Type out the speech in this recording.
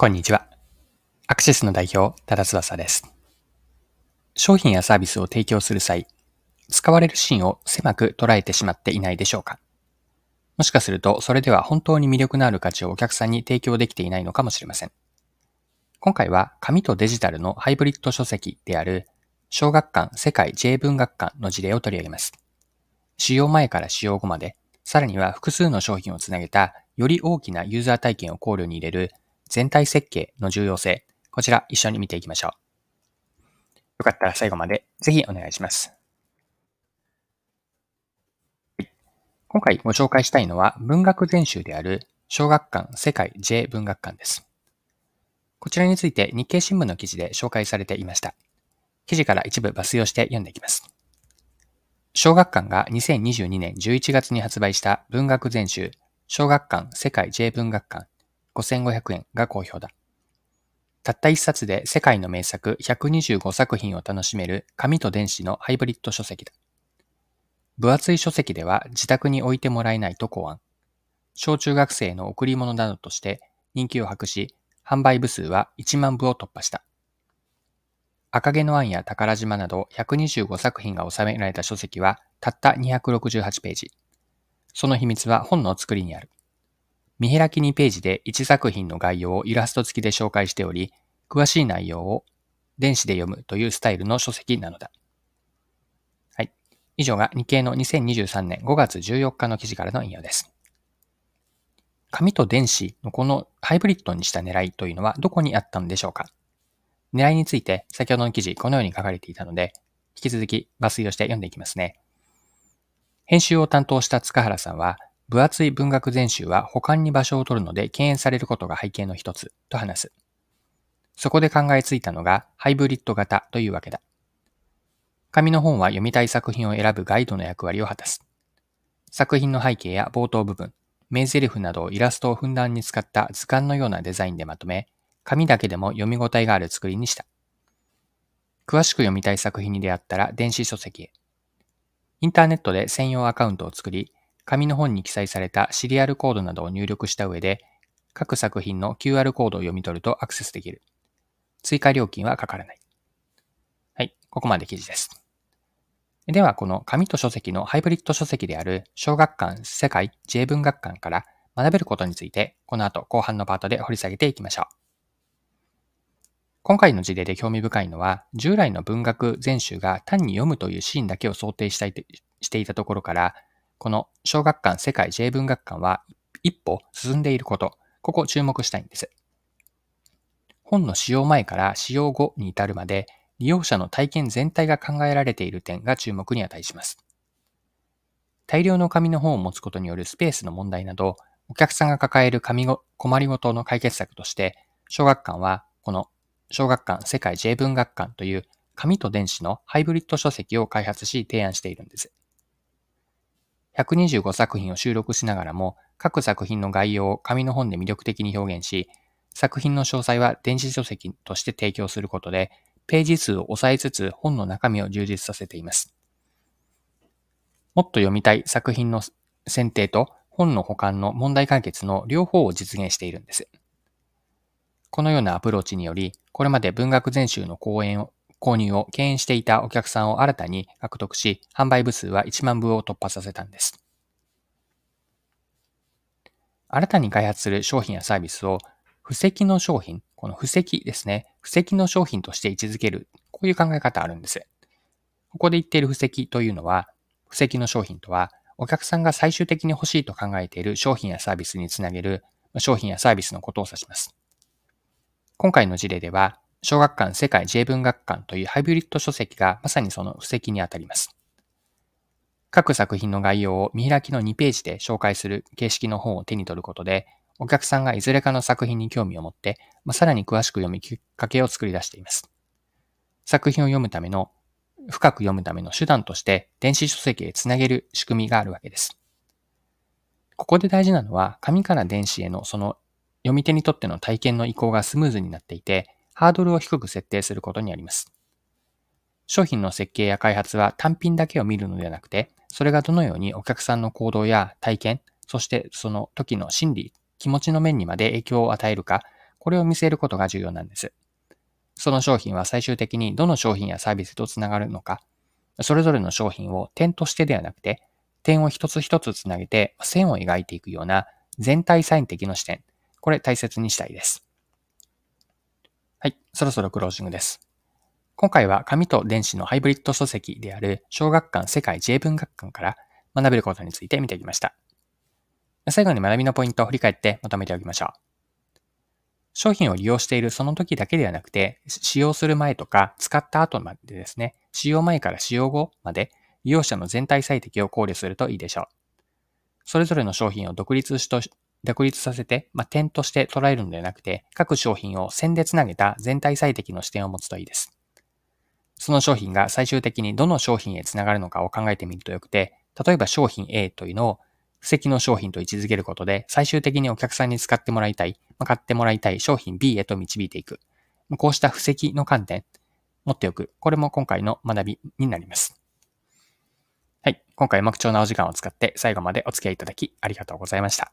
こんにちは。アクシスの代表、多田翼です。商品やサービスを提供する際、使われるシーンを狭く捉えてしまっていないでしょうかもしかすると、それでは本当に魅力のある価値をお客さんに提供できていないのかもしれません。今回は、紙とデジタルのハイブリッド書籍である、小学館世界 J 文学館の事例を取り上げます。使用前から使用後まで、さらには複数の商品をつなげた、より大きなユーザー体験を考慮に入れる全体設計の重要性、こちら一緒に見ていきましょう。よかったら最後までぜひお願いします。今回ご紹介したいのは文学全集である小学館世界 J 文学館です。こちらについて日経新聞の記事で紹介されていました。記事から一部抜粋をして読んでいきます。小学館が2022年11月に発売した文学全集小学館世界 J 文学館5500円が好評だ。たった一冊で世界の名作125作品を楽しめる紙と電子のハイブリッド書籍だ。分厚い書籍では自宅に置いてもらえないと考案。小中学生の贈り物などとして人気を博し、販売部数は1万部を突破した。赤毛のアンや宝島など125作品が収められた書籍はたった268ページ。その秘密は本の作りにある。見開き2ページで1作品の概要をイラスト付きで紹介しており、詳しい内容を電子で読むというスタイルの書籍なのだ。はい。以上が日経の2023年5月14日の記事からの引用です。紙と電子のこのハイブリッドにした狙いというのはどこにあったのでしょうか狙いについて先ほどの記事このように書かれていたので、引き続き抜粋をして読んでいきますね。編集を担当した塚原さんは、分厚い文学全集は保管に場所を取るので敬遠されることが背景の一つと話す。そこで考えついたのがハイブリッド型というわけだ。紙の本は読みたい作品を選ぶガイドの役割を果たす。作品の背景や冒頭部分、名台詞などをイラストをふんだんに使った図鑑のようなデザインでまとめ、紙だけでも読み応えがある作りにした。詳しく読みたい作品に出会ったら電子書籍へ。インターネットで専用アカウントを作り、紙の本に記載されたシリアルコードなどを入力した上で、各作品の QR コードを読み取るとアクセスできる。追加料金はかからない。はい、ここまで記事です。では、この紙と書籍のハイブリッド書籍である小学館世界 J 文学館から学べることについて、この後後半のパートで掘り下げていきましょう。今回の事例で興味深いのは、従来の文学全集が単に読むというシーンだけを想定していたところから、この小学館世界 J 文学館は一歩進んでいること、ここ注目したいんです。本の使用前から使用後に至るまで利用者の体験全体が考えられている点が注目に値します。大量の紙の本を持つことによるスペースの問題など、お客さんが抱える紙ご困りごとの解決策として、小学館はこの小学館世界 J 文学館という紙と電子のハイブリッド書籍を開発し提案しているんです。125作品を収録しながらも、各作品の概要を紙の本で魅力的に表現し、作品の詳細は電子書籍として提供することで、ページ数を抑えつつ本の中身を充実させています。もっと読みたい作品の選定と本の保管の問題解決の両方を実現しているんです。このようなアプローチにより、これまで文学全集の講演を購入を敬遠していたお客さんを新たに獲得し、販売部数は1万部を突破させたんです。新たに開発する商品やサービスを、布石の商品、この布石ですね。布石の商品として位置づける。こういう考え方あるんです。ここで言っている布石というのは、布石の商品とは、お客さんが最終的に欲しいと考えている商品やサービスにつなげる商品やサービスのことを指します。今回の事例では、小学館世界 J 文学館というハイブリッド書籍がまさにその布石にあたります。各作品の概要を見開きの2ページで紹介する形式の本を手に取ることで、お客さんがいずれかの作品に興味を持って、まあ、さらに詳しく読みきっかけを作り出しています。作品を読むための、深く読むための手段として電子書籍へつなげる仕組みがあるわけです。ここで大事なのは、紙から電子へのその読み手にとっての体験の移行がスムーズになっていて、ハードルを低く設定することにあります。商品の設計や開発は単品だけを見るのではなくて、それがどのようにお客さんの行動や体験、そしてその時の心理、気持ちの面にまで影響を与えるか、これを見据えることが重要なんです。その商品は最終的にどの商品やサービスとつながるのか、それぞれの商品を点としてではなくて、点を一つ一つつなげて線を描いていくような全体サイン的の視点、これ大切にしたいです。はい、そろそろクロージングです。今回は紙と電子のハイブリッド書籍である小学館世界 J 文学館から学べることについて見てきました。最後に学びのポイントを振り返ってまとめておきましょう。商品を利用しているその時だけではなくて、使用する前とか使った後までですね、使用前から使用後まで利用者の全体最適を考慮するといいでしょう。それぞれの商品を独立しと独立させて、まあ、点として捉えるのではなくて、各商品を線でつなげた全体最適の視点を持つといいです。その商品が最終的にどの商品へつながるのかを考えてみるとよくて、例えば商品 A というのを布石の商品と位置づけることで、最終的にお客さんに使ってもらいたい、まあ、買ってもらいたい商品 B へと導いていく。こうした布石の観点、持っておく。これも今回の学びになります。はい。今回も貴重なお時間を使って最後までお付き合いいただきありがとうございました。